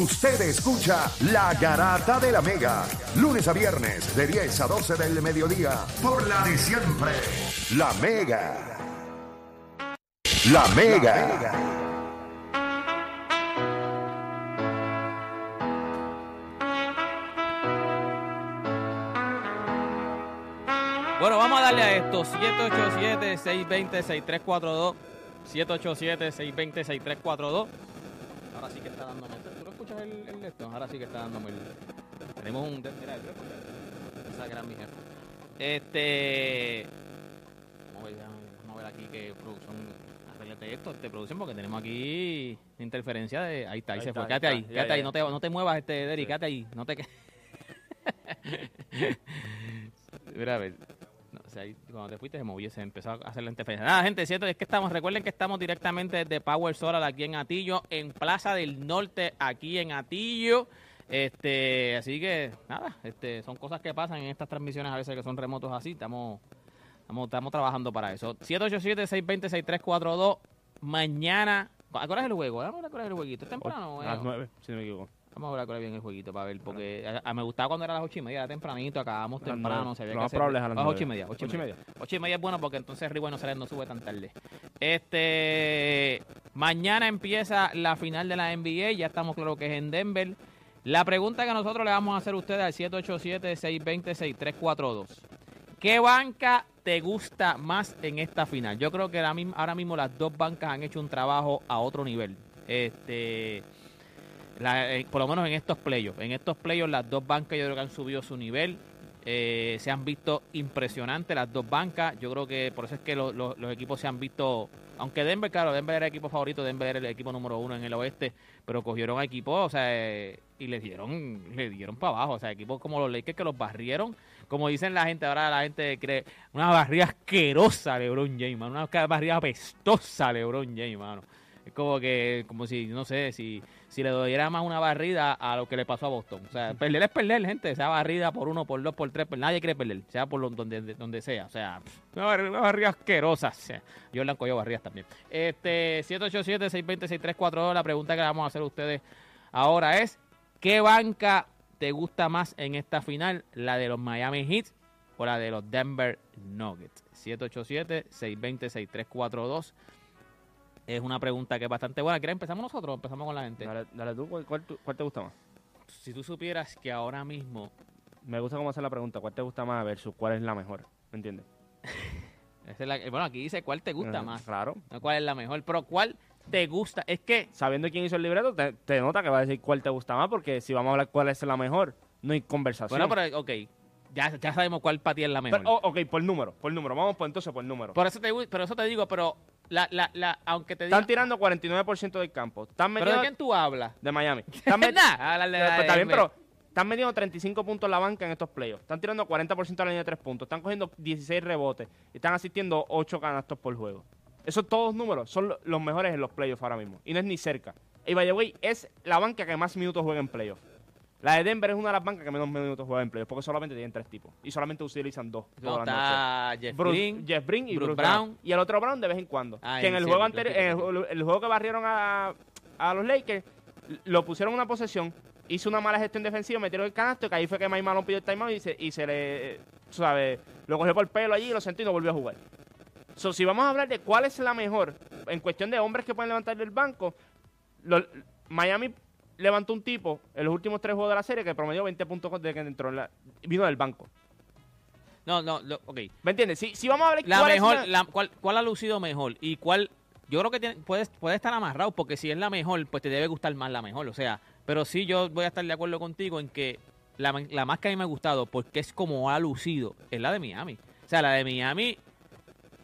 Usted escucha La Garata de la Mega, lunes a viernes de 10 a 12 del mediodía, por la de siempre, La Mega. La Mega. Bueno, vamos a darle a esto. 787-620-6342. 787-620-6342. Ahora sí que está dándome. ¿Tú lo escuchas el, el de esto? Ahora sí que está dándome el. Tenemos un. Mira, esa gran mi jefe. Este. Vamos a ver, vamos a ver aquí que producción. Arreglate esto, este producción, porque tenemos aquí interferencia de. Ahí está, ahí, Ahí se está, fue. ahí Quédate ahí, quédate ahí. No te, no te muevas, este, Derry, quédate ahí. No te. Mira, a ver. Ahí, cuando te fuiste se movió, se empezó a hacer la interferencia. Nada, gente, cierto es que estamos, recuerden que estamos directamente desde Power Solar aquí en Atillo, en Plaza del Norte, aquí en Atillo. Este, así que nada, este, son cosas que pasan en estas transmisiones a veces que son remotos así. Estamos, estamos, estamos trabajando para eso. 787-620-6342. Mañana. ¿A qué hora es el juego? Vamos a qué hora es el jueguito. ¿Es temprano? A las eh? 9, si no me equivoco. Vamos a ver a qué hora viene el jueguito para ver, porque a, a- me gustaba cuando era las ocho y media, era tempranito, acabamos temprano, se Lo que hacer- a las ocho y media, ocho y Ocho y media. Ocho y media es bueno porque entonces River no sale, no sube tan tarde. Este, mañana empieza la final de la NBA, ya estamos claro que es en Denver. La pregunta que nosotros le vamos a hacer a ustedes al 787-620-6342. ¿Qué banca te gusta más en esta final? Yo creo que ahora mismo, ahora mismo las dos bancas han hecho un trabajo a otro nivel. Este, la- eh, por lo menos en estos playoffs. En estos playoffs las dos bancas yo creo que han subido su nivel. Eh, se han visto impresionantes las dos bancas. Yo creo que por eso es que lo- lo- los equipos se han visto, aunque Denver, claro, Denver era el equipo favorito, Denver era el equipo número uno en el oeste, pero cogieron a equipos, o sea, y le dieron, le dieron para abajo. O sea, equipos como los Lakers que los barrieron, como dicen la gente, ahora la gente cree, una barrida asquerosa LeBron James, una barrida apestosa LeBron James, mano. Es como que, como si, no sé, si, si le diera más una barrida a lo que le pasó a Boston. O sea, perder es perder, gente. Sea barrida por uno, por dos, por tres, pues nadie quiere perder. Sea por lo- donde, donde sea. O sea, una barrida, una barrida asquerosa. O sea, yo le cogido barridas también. Este, 787-620-6342. La pregunta que le vamos a hacer a ustedes ahora es, ¿qué banca te gusta más en esta final? ¿La de los Miami Heat o la de los Denver Nuggets? 787-620-6342. Es una pregunta que es bastante buena. ¿Quieres empezamos nosotros o empezamos con la gente? Dale, dale tú, ¿cuál, cuál te gusta más? Si tú supieras que ahora mismo, Me gusta cómo hacer la pregunta, ¿cuál te gusta más versus cuál es la mejor? ¿Me entiendes? esa es la- bueno, aquí dice cuál te gusta más, Claro. no cuál es la mejor, pero cuál te gusta. Es que, Sabiendo quién hizo el libreto, te, te nota que va a decir cuál te gusta más, porque si vamos a hablar cuál es la mejor, no hay conversación. bueno, pero ok, ya, ya sabemos cuál para ti es la mejor. Pero, oh, ok, por número, por número. Vamos por entonces por número. por eso te, pero eso te digo, pero la, la, la, aunque te diga, Están tirando 49% del campo. Están pero metiendo de quién tú hablas? de Miami. Están met- de pues, está bien, pero están metiendo 35 puntos en la banca en estos playoffs. Están tirando 40% a la línea de 3 puntos. Están cogiendo 16 rebotes. Y están asistiendo 8 canastos por juego. Esos todos números son lo- los mejores en los playoffs ahora mismo. Y no es ni cerca. Y by the way, es la banca que más minutos juega en playoffs. La de Denver es una de las bancas que menos minutos juega en playoffs. Porque solamente tienen tres tipos. Y solamente utilizan dos. No, está Jeff Bruce- Green, Jeff Green y Bruce Bruce, Brown. Brown. Y el otro Brown de vez en cuando. Ah, que en el juego anterior, el, juego- el juego que barrieron a, a los Lakers, lo pusieron en una posesión, hizo una mala gestión defensiva, metieron el canasto, que ahí fue que Mike Malone pidió el timeout y se, y se le, eh, sabes, lo cogió por el pelo allí, lo sentó y no volvió a jugar. So, si vamos a hablar de cuál es la mejor, en cuestión de hombres que pueden levantar del banco, lo- Miami levantó un tipo en los últimos tres juegos de la serie que promedió 20 puntos desde que entró en la, vino del banco. no, no, lo- ok. ¿Me entiendes? Si, si vamos a hablar La cuál es mejor, la- la- cuál, cuál ha lucido mejor y cuál, yo creo que tiene, puede, puede estar amarrado porque si es la mejor, pues te debe gustar más la mejor, o sea, pero sí yo voy a estar de acuerdo contigo en que la, la más que a mí me ha gustado porque es como ha lucido es la de Miami. O sea, la de Miami,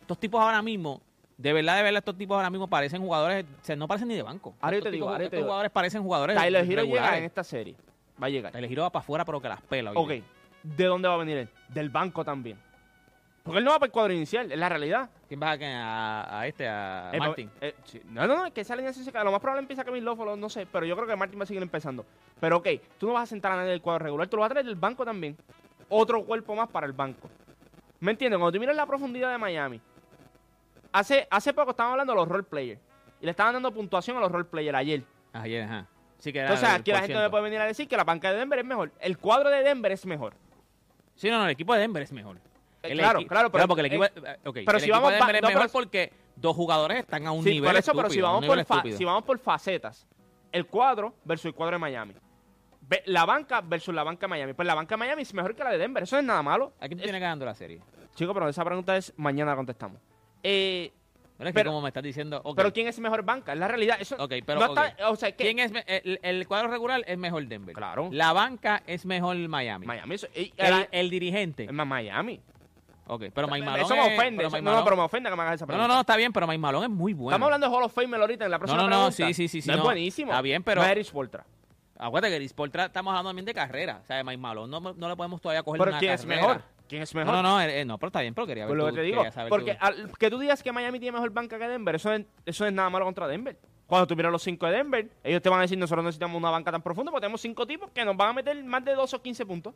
estos tipos ahora mismo, de verdad, de verdad, estos tipos ahora mismo parecen jugadores, o sea, no parecen ni de banco. Ahora yo te digo, tipos- ahora te estos digo. jugadores parecen jugadores Tyler Hero llega regulares. en esta serie. Va a llegar. Tyler Hero va para afuera pero que las pela. Ok. ¿De dónde va a venir él? Del banco también. Porque él no va para el cuadro inicial, es la realidad. ¿Quién va a, a, a este, a Eh, Martin? eh, sí. No, no, no, que salen así Lo más probable empieza Kevin Love, no sé, pero yo creo que Martin va a seguir empezando. Pero ok, tú no vas a sentar a nadie del cuadro regular, tú lo vas a traer del banco también. Otro cuerpo más para el banco. ¿Me entiendes? Cuando tú miras la profundidad de Miami, hace, hace poco estaban hablando de los role players. Y le estaban dando puntuación a los role players ayer. Ayer, ajá. Sí, que Entonces aquí la gente no me puede venir a decir que la banca de Denver es mejor. El cuadro de Denver es mejor. Sí, no, no, el equipo de Denver es mejor. Eh, El claro, claro, pero- porque el equipo, eh, eh, pero el si equipo vamos de Denver es no, mejor pero- porque dos jugadores están a un Sí, nivel por eso, pero si vamos, por fa- estúpido. si vamos por facetas, el cuadro versus el cuadro de Miami. La banca versus la banca de Miami. Pues la banca de Miami es mejor que la de Denver. Eso no es nada malo. Aquí tú Es- tienes ganando la serie. Chico, pero esa pregunta es mañana la contestamos. Eh, Pero es Pero- que como me estás diciendo, Pero ¿quién es mejor banca? Es la realidad. Eso ok, pero no ok. está- o sea, que ¿quién es el, el cuadro regular es mejor Denver. Claro. La banca es mejor Miami. Miami. Eso, y- El, el- el dirigente. es más Miami. Ok, pero Mike Malone eso me es- ofende. pero eso- Mike no, no, pero me ofende que me hagas esa No, pregunta. no, no, está bien, pero Mike Malone es muy bueno. Estamos hablando de Hall of Fame ahorita en la próxima no, no, pregunta. sí, sí, sí, sí. No, no. es buenísimo. Está bien, pero es acuérdate que estamos hablando también de carrera. O sea, de Mike Malone no, no le podemos todavía coger Pero una ¿quién es carrera. mejor? ¿Quién es No, mejor? no, no, eh, eh, no, pero está bien, pero quería ver Pues lo tú- que te digo, quería saber porque tú. al- que tú digas que Miami tiene mejor banca que Denver, eso, es- eso no es nada malo contra Denver. Cuando tuvieron los cinco de Denver, ellos te van a decir, nosotros no necesitamos una banca tan profunda porque tenemos cinco tipos que nos van a meter más de 12 o 15 puntos.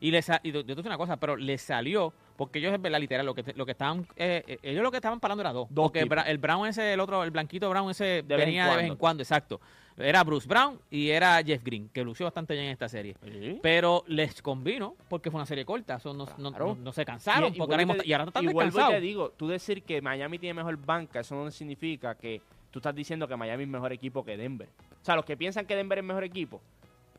Y, le sa- y yo te digo una cosa, pero le salió, porque ellos, es verdad, literal, lo que, lo que estaban, eh, eh, ellos lo que estaban parando era dos. Dos porque tipos. El Brown ese, el otro, el blanquito Brown ese, De vez en venía de vez en cuando. exacto. Era Bruce Brown y era Jeff Green, que lució bastante bien en esta serie. Pero les convino porque fue una serie corta, eso no, no- Claro. no- no se cansaron, Y- porque ahora te- y ahora están descansados. te digo, tú decir que Miami tiene mejor banca, eso no significa que tú estás diciendo que Miami es mejor equipo que Denver. O sea, los que piensan que Denver es mejor equipo,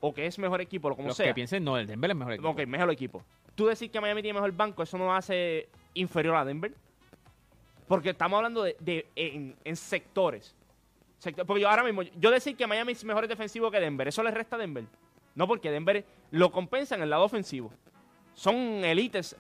o que es mejor equipo, lo como Los sea, que piensen, no, el Denver es mejor equipo. ok, mejor equipo. Tú decir que Miami tiene mejor banco, eso no hace inferior a Denver. Porque estamos hablando de, de- en, en sectores. Sector- porque yo ahora mismo, yo decir que Miami es mejor defensivo que Denver, eso le resta a Denver. No, porque Denver lo compensa en el lado ofensivo. Son élites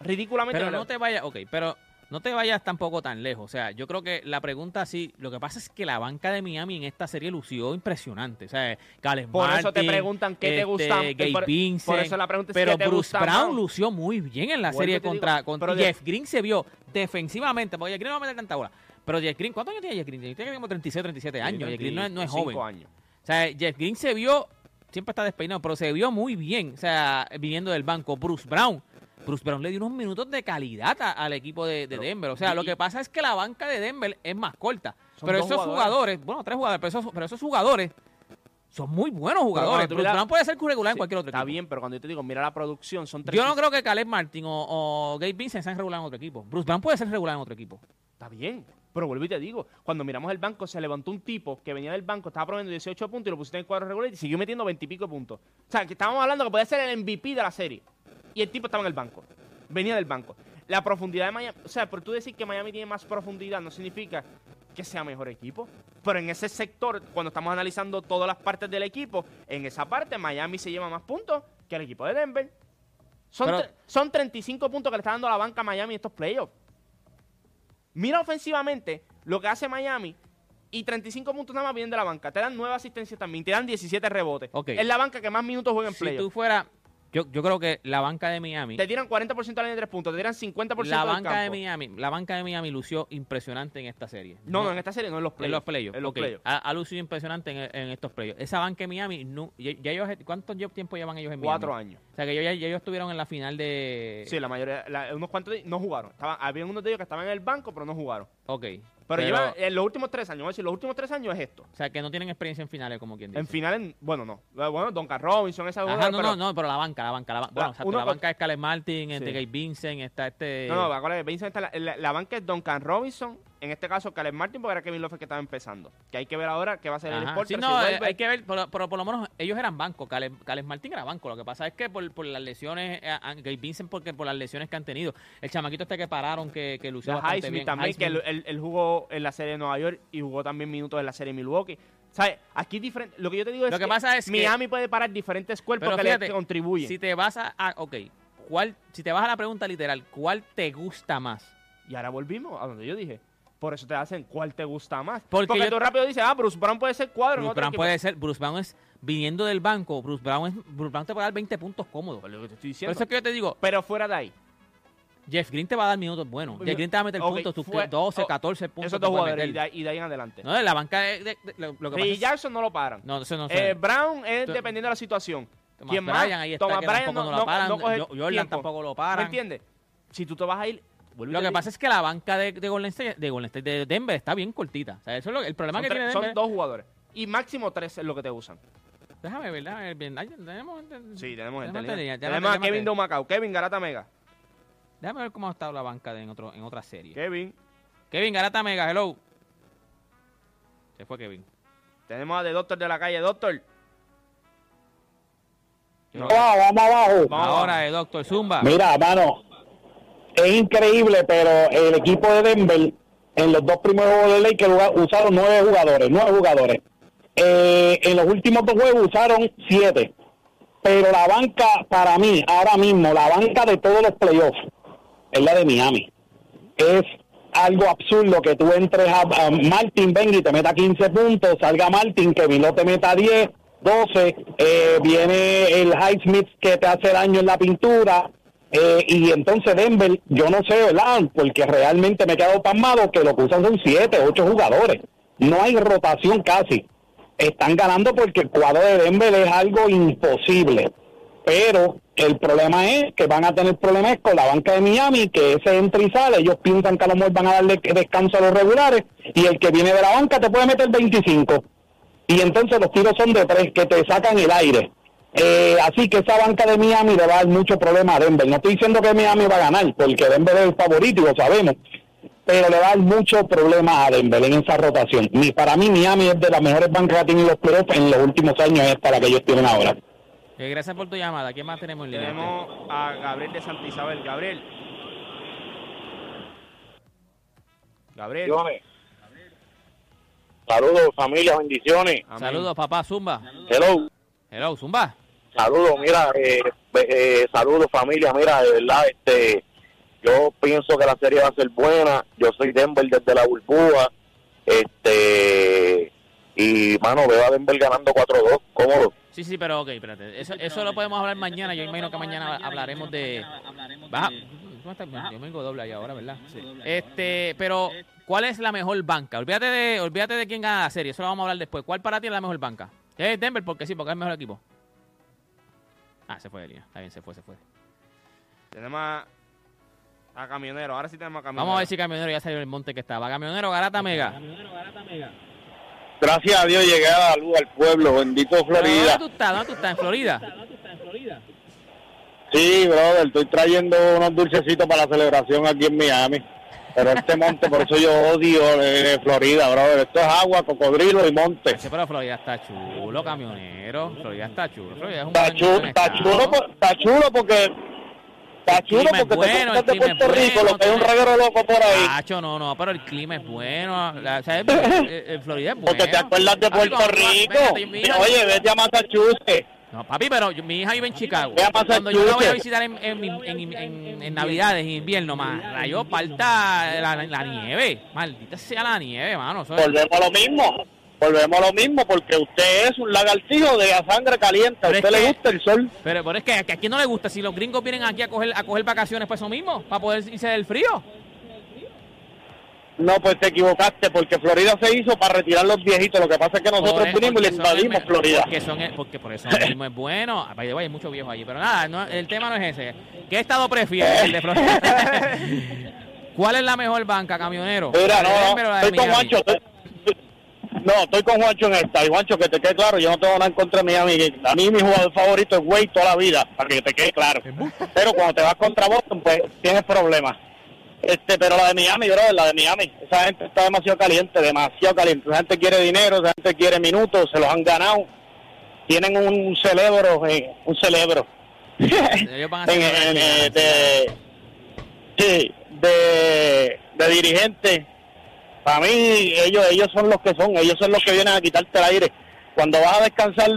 ridículamente. Pero no te vayas, ok, pero no te vayas tampoco tan lejos. O sea, yo creo que la pregunta sí, lo que pasa es que la banca de Miami en esta serie lució impresionante. O sea, Cales Por eso te preguntan qué te este, gusta. Gabe por, eso la pregunta es pero qué te Bruce gusta Brown lució muy bien en la serie te contra, digo, contra de- Jeff Green se vio defensivamente, porque Jeff Green no va a meter tanta bola. Pero Jeff Green, ¿cuántos años tiene Jeff Green? Tiene como 36, 37 años. Jeff Green no es, no es 35 joven. años. O sea, Jeff Green se vio, siempre está despeinado, pero se vio muy bien, o sea, viniendo del banco. Bruce Brown, Bruce Brown le dio unos minutos de calidad a- al equipo de, de Pero- Denver. O sea, y- lo que pasa es que la banca de Denver es más corta. Pero esos jugadores. jugadores. bueno, tres jugadores, pero esos, pero esos jugadores son muy buenos jugadores. Bruce Brown puede ser regular en Sí, cualquier otro Está equipo. bien, pero cuando yo te digo, mira la producción, son tres. Yo no creo que Caleb Martin o, o Gabe Vincent sean regular en otro equipo. Bruce Brown puede ser regular en otro equipo. Está bien. Pero vuelvo y te digo, cuando miramos el banco, se levantó un tipo que venía del banco, estaba promediando 18 puntos y lo pusiste en el cuadro regular y siguió metiendo 20 y pico puntos. O sea, que estábamos hablando que podía ser el MVP de la serie. Y el tipo estaba en el banco. Venía del banco. La profundidad de Miami, o sea, por tú decir que Miami tiene más profundidad no significa que sea mejor equipo. Pero en ese sector, cuando estamos analizando todas las partes del equipo, en esa parte Miami se lleva más puntos que el equipo de Denver. Son, Pero- son 35 puntos que le está dando la banca a Miami en estos playoffs. Mira ofensivamente lo que hace Miami y 35 puntos nada más vienen de la banca. Te dan 9 asistencias también, te dan 17 rebotes. Ok. Es la banca que más minutos juega en Si playoffs. tú fueras. Yo, yo creo que la banca de Miami. Te tiran 40% a la línea de 3 puntos, te tiran 50% La del banca de campo. Miami, la banca de Miami lució impresionante en esta serie. No, no, en esta serie no, en los En playoffs. los playoffs. En los ok. playoffs. Ha, ha lucido impresionante en, en estos playoffs. Esa banca de Miami, no, ya, ya ellos, ¿cuánto tiempo llevan ellos en Miami? Cuatro años. O sea, que ellos, ya, ya ellos estuvieron en la final de... Sí, la mayoría, la- unos cuantos de- no jugaron. Estaban, había unos de ellos que estaban en el banco, pero no jugaron. Ok. Pero, llevan, en los últimos tres años, a decir, los últimos tres años es esto. O sea, que no tienen experiencia en finales, como quien dice. En finales, bueno, no. Bueno, Duncan Robinson, esa Ajá, no, pero- no, no, pero la banca, la banca. La banca. Bueno, La- exacto, uno- la banca es Caleb Martin, Sí. este Gabe Vincent, está este... No, no, la, la- la banca es Duncan Robinson, en este caso Caleb Martin, porque era Kevin Love que estaba empezando. Que hay que ver ahora qué va a ser el Ajá. Sport. Sí, no, eh, hay que ver, pero, pero por lo menos ellos eran banco. Caleb, Caleb Martin era banco. Lo que pasa es que por, por las lesiones, eh, Gabe Vincent, porque por las lesiones que han tenido. El chamaquito este que pararon, que, que lució bastante Highsmith bien. también, que él, jugó en la serie de Nueva York y jugó también minutos en la serie de Milwaukee. ¿Sabes? Aquí diferente. Lo que yo te digo es Lo que pasa es que- Miami puede parar diferentes cuerpos Pero que fíjate, le contribuyen. Si te vas a, a- ok, ¿cuál, si te vas a la pregunta literal, ¿cuál te gusta más? Y ahora volvimos a donde yo dije. Por eso te hacen cuál te gusta más. Porque Porque, yo- tú rápido dices, ah, Bruce Brown puede ser cuadro. en Bruce otro Brown puede ser, Bruce Brown es viniendo del banco, Bruce Brown es, Bruce Brown te puede dar 20 puntos cómodos. Pues lo que te estoy Por diciendo. eso es que yo te digo, Pero fuera de ahí. Jeff Green te va a dar minutos buenos. Jeff Green te va a meter Ok, puntos, fue- 12, oh, 14 puntos. Esos dos jugadores y de, ahí- y de ahí en adelante. No, de la banca de, lo, que pasa es- Jackson no lo paran. No, eso no Eh. Brown es dependiendo de la situación. Thomas ¿Quién más? Ahí está, Thomas Bryan tampoco no- no, no- lo paran. no Jordan tiempo. tampoco lo ¿Me paran. entiendes? Si tú te vas a ir... Lo que pasa es que la banca de, de Golden State, de Golden State, de Denver está bien cortita. O sea, eso es lo- el problema son, que tres- tiene son dos jugadores. y máximo tres es lo que te usan. Déjame ver, déjame ver. Ay, tenemos, Sí, tenemos gente. Tenemos a Kevin te- de Macao. Kevin Garata Mega. déjame ver cómo ha estado la banca de en, otro, en otra serie. Kevin. Kevin Garata Mega, hello. Se fue Kevin. Tenemos a The Doctor de la calle. Doctor. No. Vamos, vamos abajo. Vamos Ahora, el doctor Zumba. Mira, mano, es increíble, pero el equipo de Denver, en los dos primeros juegos de que usaron nueve jugadores, nueve jugadores. Eh, en los últimos dos juegos usaron siete. Pero la banca, para mí, ahora mismo, la banca de todos los playoffs, es la de Miami. Es algo absurdo que tú entres a, Martin, venga y te meta 15 puntos, salga Martin, que Vilo te meta 10, 12, eh, viene el Highsmith que te hace daño en la pintura, eh, y entonces Denver, yo no sé, ¿verdad? Porque realmente me he quedado pasmado que lo que usan son 7, 8 jugadores. No hay rotación casi. Están ganando porque el cuadro de Denver es algo imposible. Pero el problema es que van a tener problemas con la banca de Miami, que ese entra y sale. Ellos piensan que a lo mejor van a darle descanso a los regulares y el que viene de la banca te puede meter 25. Y entonces los tiros son de tres, que te sacan el aire. Eh, así que esa banca de Miami le va a dar mucho problema a Denver. No estoy diciendo que Miami va a ganar, porque Denver es el favorito y lo sabemos. Pero le va a dar mucho problema a Denver en esa rotación. Para mí, Miami es de las mejores bancas que ha tenido los playoffs en los últimos años, esta la que ellos tienen ahora. Eh, gracias por tu llamada. ¿Quién más tenemos en línea? Tenemos a Gabriel de Santa Isabel. Gabriel. Gabriel. Saludos, familia, bendiciones. Amén. Saludos, papá Zumba. Hello. Hello, Zumba. Saludos, mira, eh, eh, saludos familia, mira, de verdad, este, yo pienso que la serie va a ser buena, yo soy Denver desde la burbuja, este, y mano, veo a Denver ganando 4-2, cómodo. Sí, sí, pero ok, espérate. Eso, eso lo podemos hablar mañana. Yo imagino que mañana hablaremos de. Baja. ¿Cómo está? Yo vengo doble ahí ahora, ¿verdad? Sí. Este, pero, ¿cuál es la mejor banca? Olvídate de, olvídate de quién gana la serie. Eso lo vamos a hablar después. ¿Cuál para ti es la mejor banca? Es Denver, porque sí, porque es el mejor equipo. Ah, se fue de línea. Está bien, se fue, se fue. Tenemos a, a Camionero. Ahora sí tenemos a Camionero. Vamos a ver si Camionero ya salió del monte que estaba. Camionero, Garata Mega. Gracias a Dios llegué a la luz al pueblo, bendito ¿Dónde Florida. tú estás? ¿Dónde tú estás? ¿En Florida? Sí, brother, estoy trayendo unos dulcecitos para la celebración aquí en Miami. Pero este monte, por eso yo odio eh, Florida, brother. Esto es agua, cocodrilo y monte. Sí, pero Florida está chulo, camionero. Florida está chulo. Florida es un Está chulo, está chulo, está chulo porque está chulo porque bueno, te el de Puerto Rico, bueno, lo que es un reguero loco por ahí. No, no, pero el clima es bueno. La, ¿sabes? Eh, eh, Florida es bueno. Porque te acuerdas de Puerto Rico. Oye, vete a Massachusetts. No, papi, pero yo- mi hija vive en Chicago. Cuando yo la voy a visitar en, en, en, en- en Navidades, en invierno, más rayo, falta la, la nieve. Maldita sea la nieve, mano. Es- Volvemos a lo mismo. Volvemos a lo mismo porque usted es un lagartijo de la sangre caliente. A usted le que- gusta el sol. pero, pero es que, que a quién no le gusta. Si los gringos vienen aquí a coger, a coger vacaciones, pues eso mismo, para poder irse del frío. No, pues te equivocaste porque Florida se hizo para retirar los viejitos. Lo que pasa es que nosotros vinimos y le el invadimos Florida. Porque, son porque por eso mismo es bueno. Way, hay muchos viejos allí. Pero nada, no, el tema no es ese. ¿Qué estado prefieres? El de Florida. ¿Cuál es la mejor banca, camionero? Mira, ¿La de no, estoy con? Juancho. estoy- no, estoy con Juancho en esta. Y Juancho, que te quede claro, yo no tengo nada en contra de Miami. A mí mi jugador favorito es Wade toda la vida, para que te quede claro. Pero cuando te vas contra Boston, pues tienes problemas. Este, pero la de Miami, bro, la de Miami. Esa gente está demasiado caliente, demasiado caliente. Esa gente quiere dinero, esa gente quiere minutos, se los han ganado. Tienen un cerebro, eh, un cerebro. Eh, sí, de, de dirigente. Para mí, ellos ellos son los que son, ellos son los que vienen a quitarte el aire. Cuando vas a descansar,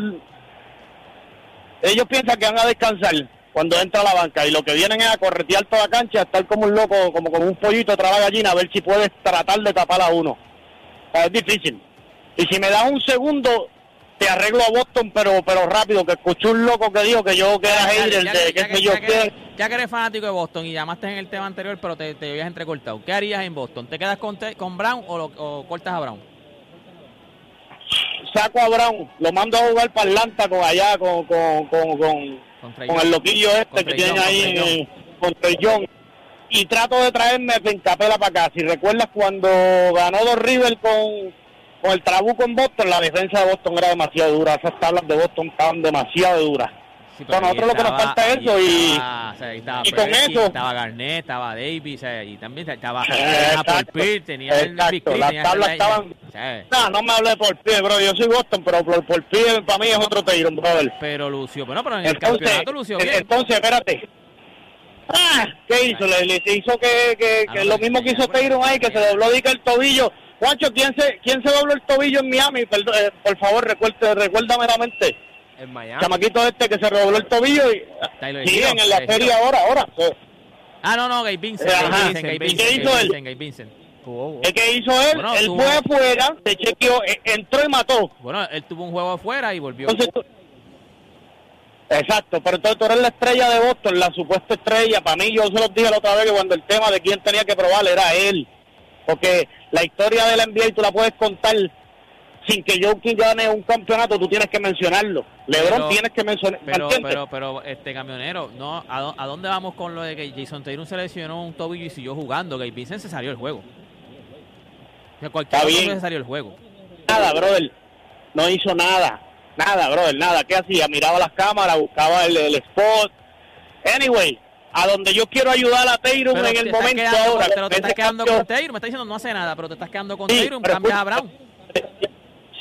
ellos piensan que van a descansar cuando entra a la banca y lo que vienen es a corretear toda la cancha, a estar como un loco, como con un pollito de la gallina, a ver si puedes tratar de tapar a uno. Sea, es difícil. Y si me das un segundo, te arreglo a Boston, pero pero rápido, que escuché un loco que dijo que yo que era hater de que- qué sé que- yo qué. Ya que eres fanático de Boston y llamaste en el tema anterior, pero te, te habías entrecortado. ¿Qué harías en Boston? ¿Te quedas con, te- con Brown o, lo- o cortas a Brown? saco a Brown, lo mando a jugar para Atlanta con allá, con, con, con, con, Con el loquillo este que tienen ahí con Trey en- con Trey Young. Y trato de traerme Pencapela para acá. Si recuerdas cuando ganó dos River con, con el trabuco en Boston, la defensa de Boston era demasiado dura. Esas tablas de Boston estaban demasiado duras. Sí, Bueno, ahí nosotros lo que nos falta es eso y- estaba- o sea, estaba y con Perkins, eso- estaba Garnett, estaba Davis, o sea, y también estaba Exacto. Paul Pierce, tenía el Exacto, Three, las tablas el- estaban- o sea, No, no me hablé por pie, bro. Yo soy Boston, pero por, por pie para mí es otro Tyron, brother. pero lució, bueno, pero en el Entonces, campeonato lució eh, bien. entonces, espérate. Ah, ¿qué hizo? Le, le hizo que, que, Ah, que no, lo pero mismo que hizo Tyron ahí, que se dobló dica el tobillo. Juancho, ¿quién se, ¿quién se dobló el tobillo en Miami? Perdón, eh, por favor, recuerde, recuérdame la mente. En Miami. Chamaquito este que se dobló el tobillo y Tyler siguen Hero, en la serie ahora, ahora. Ah, no, no, Gabe Vincent, ¿Qué hizo él? Vincent, Gabe Vincent. Jugó, ¿Qué que hizo él? Bueno, él tuvo- fue afuera, se chequeó, eh, entró y mató. Bueno, él tuvo un juego afuera y volvió. Entonces tú- Exacto, pero entonces tú eres la estrella de Boston, la supuesta estrella. Para mí, yo se los dije la otra vez que cuando el tema de quién tenía que probar era él. Porque la historia de la NBA tú la puedes contar sin que Jokic gane un campeonato, tú tienes que mencionarlo. LeBron Pero- tienes que mencionar. ¿me Pero, pero, pero, este camionero, no, ¿a, a dónde vamos con lo de que Jason Taylor se lesionó un tobillo y siguió jugando? Gabe Vincent se salió del juego. O sea, cualquier Está bien. se salió del juego. Nada, brother. No hizo nada. Nada, brother, nada. ¿Qué hacía? Miraba las cámaras, buscaba el, el spot. Anyway, a donde yo quiero ayudar a Pero en el momento ahora. pero te estás quedando con Taylor. Me estás diciendo no hace nada, pero te estás quedando con Sí, Taylor. Cambias a Brown.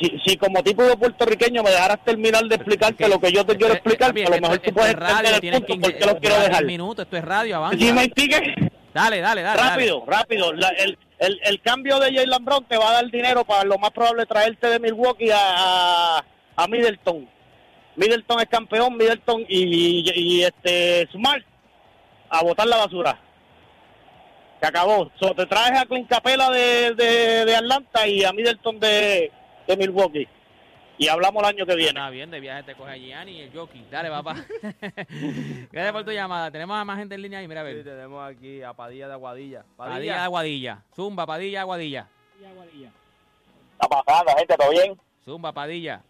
Si, si como tipo de puertorriqueño me dejaras terminar de explicarte lo que yo te quiero Eh, explicar, papi, a lo esto- mejor tú puedes es radio, el punto que porque lo quiero dejar. 10 minutos, esto es radio, avanza. Si me sigue, Dale, dale, dale. dale. rápido, rápido. La- el, el, el cambio de Jalen Brown te va a dar dinero para lo más probable traerte de Milwaukee a, a, a Middleton. Middleton es campeón, Middleton y, y, y, este Smart a botar la basura. Se acabó. So, te traes a Clint Capela de, de, de Atlanta y a Middleton de, de Milwaukee. Y hablamos el año que viene. Está bien, de viaje te coge a Gianni y el jockey. Dale, papá. Gracias por tu llamada. Tenemos a más gente en línea ahí. Mira, a Sí, ver. tenemos aquí a Padilla de Aguadilla. Padilla de Aguadilla. Zumba, Padilla, Aguadilla. Está pasando, gente, ¿todo bien? Zumba, Padilla.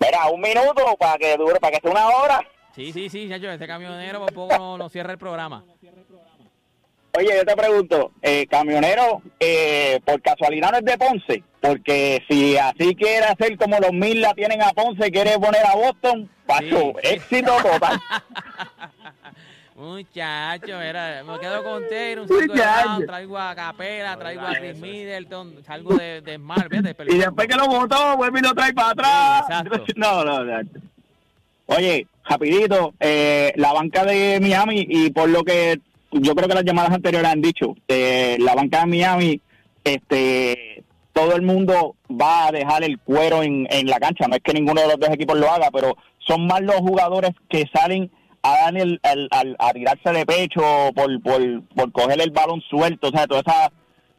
Mira, un minuto para que dure, para que esté una hora. Sí, sí, sí, Chacho, este camionero por poco no, no cierra el programa. Oye, yo te pregunto, eh, camionero, eh, por casualidad no es de Ponce, porque si así quiere hacer como los mil la tienen a Ponce, quiere poner a Boston, paso, Sí. éxito total. Muchacho, mira, me quedo con Taylor, un de traigo a Capela, traigo a Chris Middleton, salgo de, de Smart, fíjate, pero- y después que lo votó, vuelve y lo trae para atrás. Sí, exacto. no, no, no. Oye, rapidito, eh, la banca de Miami, y por lo que yo creo que las llamadas anteriores han dicho, eh, la banca de Miami, este, todo el mundo va a dejar el cuero en, en la cancha. No es que ninguno de los dos equipos lo haga, pero son más los jugadores que salen a dar el, el- al- a tirarse de pecho por, por, por coger el balón suelto, o sea, toda esa,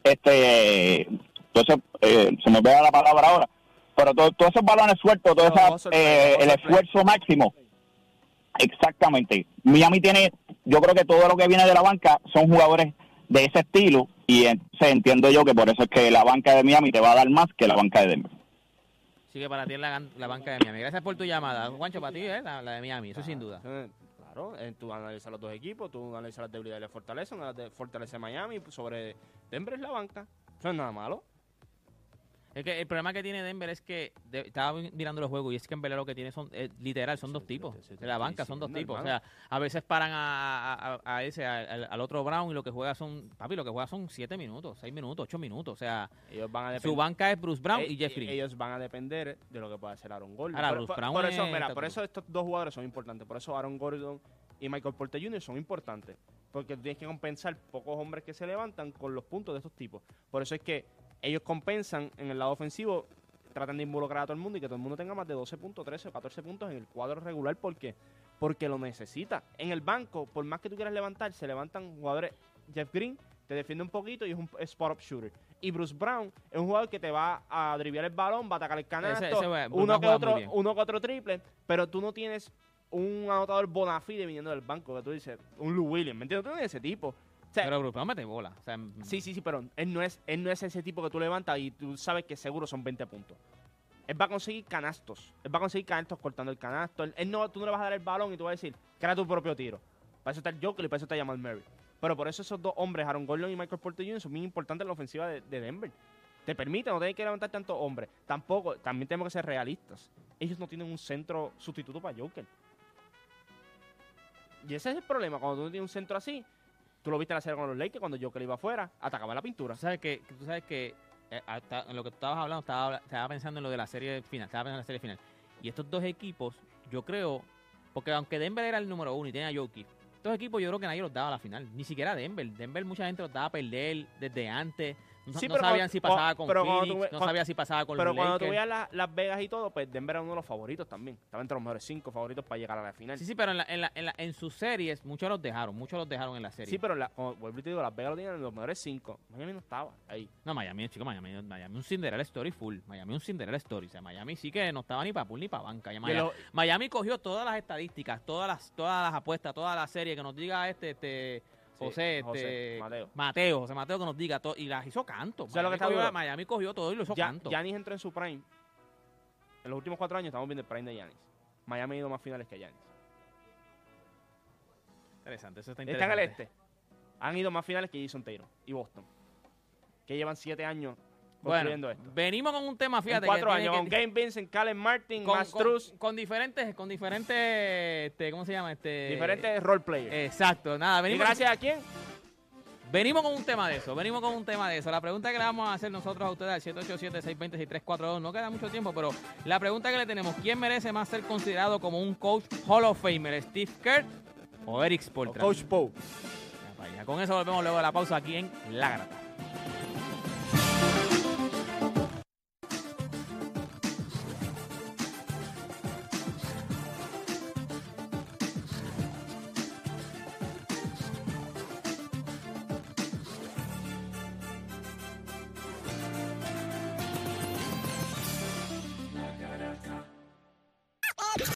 este, entonces, eh, se me pega la palabra ahora, pero to- todos esos balones sueltos, todo esa, eh, el esfuerzo máximo, exactamente. Miami tiene, yo creo que todo lo que viene de la banca son jugadores de ese estilo y entonces entiendo yo que por eso es que la banca de Miami te va a dar más que la banca de Denver. Así que para ti es la, la banca de Miami. Gracias por tu llamada. Juancho, para ti es la, la de Miami, eso sin duda. Eh, Claro, eh, tú analizas los dos equipos, tú analizas las debilidades y las fortalezas, una de fortaleza de Miami, sobre Denver es la banca. Eso no es nada malo. Es que el problema que tiene Denver es que de- estaba mirando los juegos y es que en verdad lo que tiene son eh, literal son dos tipos de la banca son dos tipos o sea a veces paran a, a- a- a ese al, al otro Brown y lo que juega son papi lo que juega son siete minutos seis minutos ocho minutos o sea Ellos van a su banca es Bruce Brown Eh, y Jeffrey Ellos van a depender de lo que pueda hacer Aaron Gordon. Ahora, por, Bruce Brown por eso, es mira, por eso estos dos jugadores son importantes. Por eso Aaron Gordon y Michael Porter Jr. son importantes. Porque tienes que compensar pocos hombres que se levantan con los puntos de estos tipos. Por eso es que ellos compensan en el lado ofensivo, tratan de involucrar a todo el mundo y que todo el mundo tenga más de 12 puntos, 13 o 14 puntos en el cuadro regular. ¿Por qué? Porque lo necesita. En el banco, por más que tú quieras levantar, se levantan jugadores. Jeff Green te defiende un poquito y es un spot-up shooter. Y Bruce Brown es un jugador que te va a driviar el balón, va a atacar el canasto, ese uno, que otro, uno que otro triple, pero tú no tienes un anotador bona fide viniendo del banco, que tú dices, un Lou Williams, ¿me entiendes? Tú no tienes ese tipo. O sea, pero Bruce mete bola o sea sí, sí, sí, pero él no, es, él no es ese tipo que tú levantas y tú sabes que seguro son 20 puntos. Él va a conseguir canastos. Él va a conseguir canastos cortando el canasto. Él, él no, tú no le vas a dar el balón y tú vas a decir, crea tu propio tiro. Para eso está el Joker y para eso está Jamal Murray. Pero por eso esos dos hombres, Aaron Gordon y Michael Porter Jr., son muy importantes en la ofensiva de, de Denver. Te permite no tener que levantar tantos hombres. Tampoco, también tenemos que ser realistas. Ellos no tienen un centro sustituto para Joker. Y ese es el problema. Cuando tú no tienes un centro así, tú lo viste en la serie con los Lakers, cuando Joker iba afuera, atacaba la pintura. Tú sabes que, tú sabes que eh, hasta en lo que tú estabas hablando, estaba, habla- estaba pensando en lo de la serie final, estaba pensando en la serie final. Y estos dos equipos, yo creo, porque aunque Denver era el número uno y tenía a Jokic, estos equipos yo creo que nadie los daba a la final, ni siquiera Denver. Denver mucha gente los daba a perder desde antes. No, Sí, no pero sabían cuando- si pasaba con pero Phoenix, ve- no cuando- sabía si pasaba con Pero los cuando tú la- Las Vegas y todo, pues Denver era uno de los favoritos también. Estaba entre los mejores cinco favoritos para llegar a la final. Sí, sí, pero en, la- en, la- en, la- en sus series muchos los dejaron, muchos los dejaron en la serie. Sí, pero la, como vuelvo y te digo, Las Vegas lo tenían en los mejores cinco. Miami no estaba ahí. No, Miami, chico, Miami, Miami un Cinderella Story full. Miami un Cinderella Story. O sea, Miami sí que no estaba ni para pool ni para banca. Miami, lo- Miami cogió todas las estadísticas, todas las, todas las apuestas, toda la serie que nos diga este, este Sí, José, este, José, Mateo. Mateo, José Mateo que nos diga todo y las hizo canto. ¿Sabes lo Miami, que está cogió, duro? Miami cogió todo y lo hizo Ya, canto. Giannis entró en su prime. En los últimos cuatro años estamos viendo el prime de Giannis. Miami ha ido más finales que Giannis. Interesante, eso está Está en interesante. el este. Han ido más finales que Jason Taylor y Boston. Que llevan siete años construyendo Bueno, esto. venimos con un tema, En fíjate. cuatro que tiene años, con que- Game Vincent, Calen Martin, con, Max con- diferentes, con diferentes, este, ¿cómo se llama? Este, diferentes role players. Exacto, nada, ¿Y gracias a quién? Venimos con un tema de eso, venimos con un tema de eso. La pregunta que le vamos a hacer nosotros a ustedes al 787-620-6342, no queda mucho tiempo, pero la pregunta que le tenemos, ¿quién merece más ser considerado como un coach Hall of Famer, Steve Kerr o Eric O Spoelstra? Coach Poe. Con eso volvemos luego de la pausa aquí en La Grata.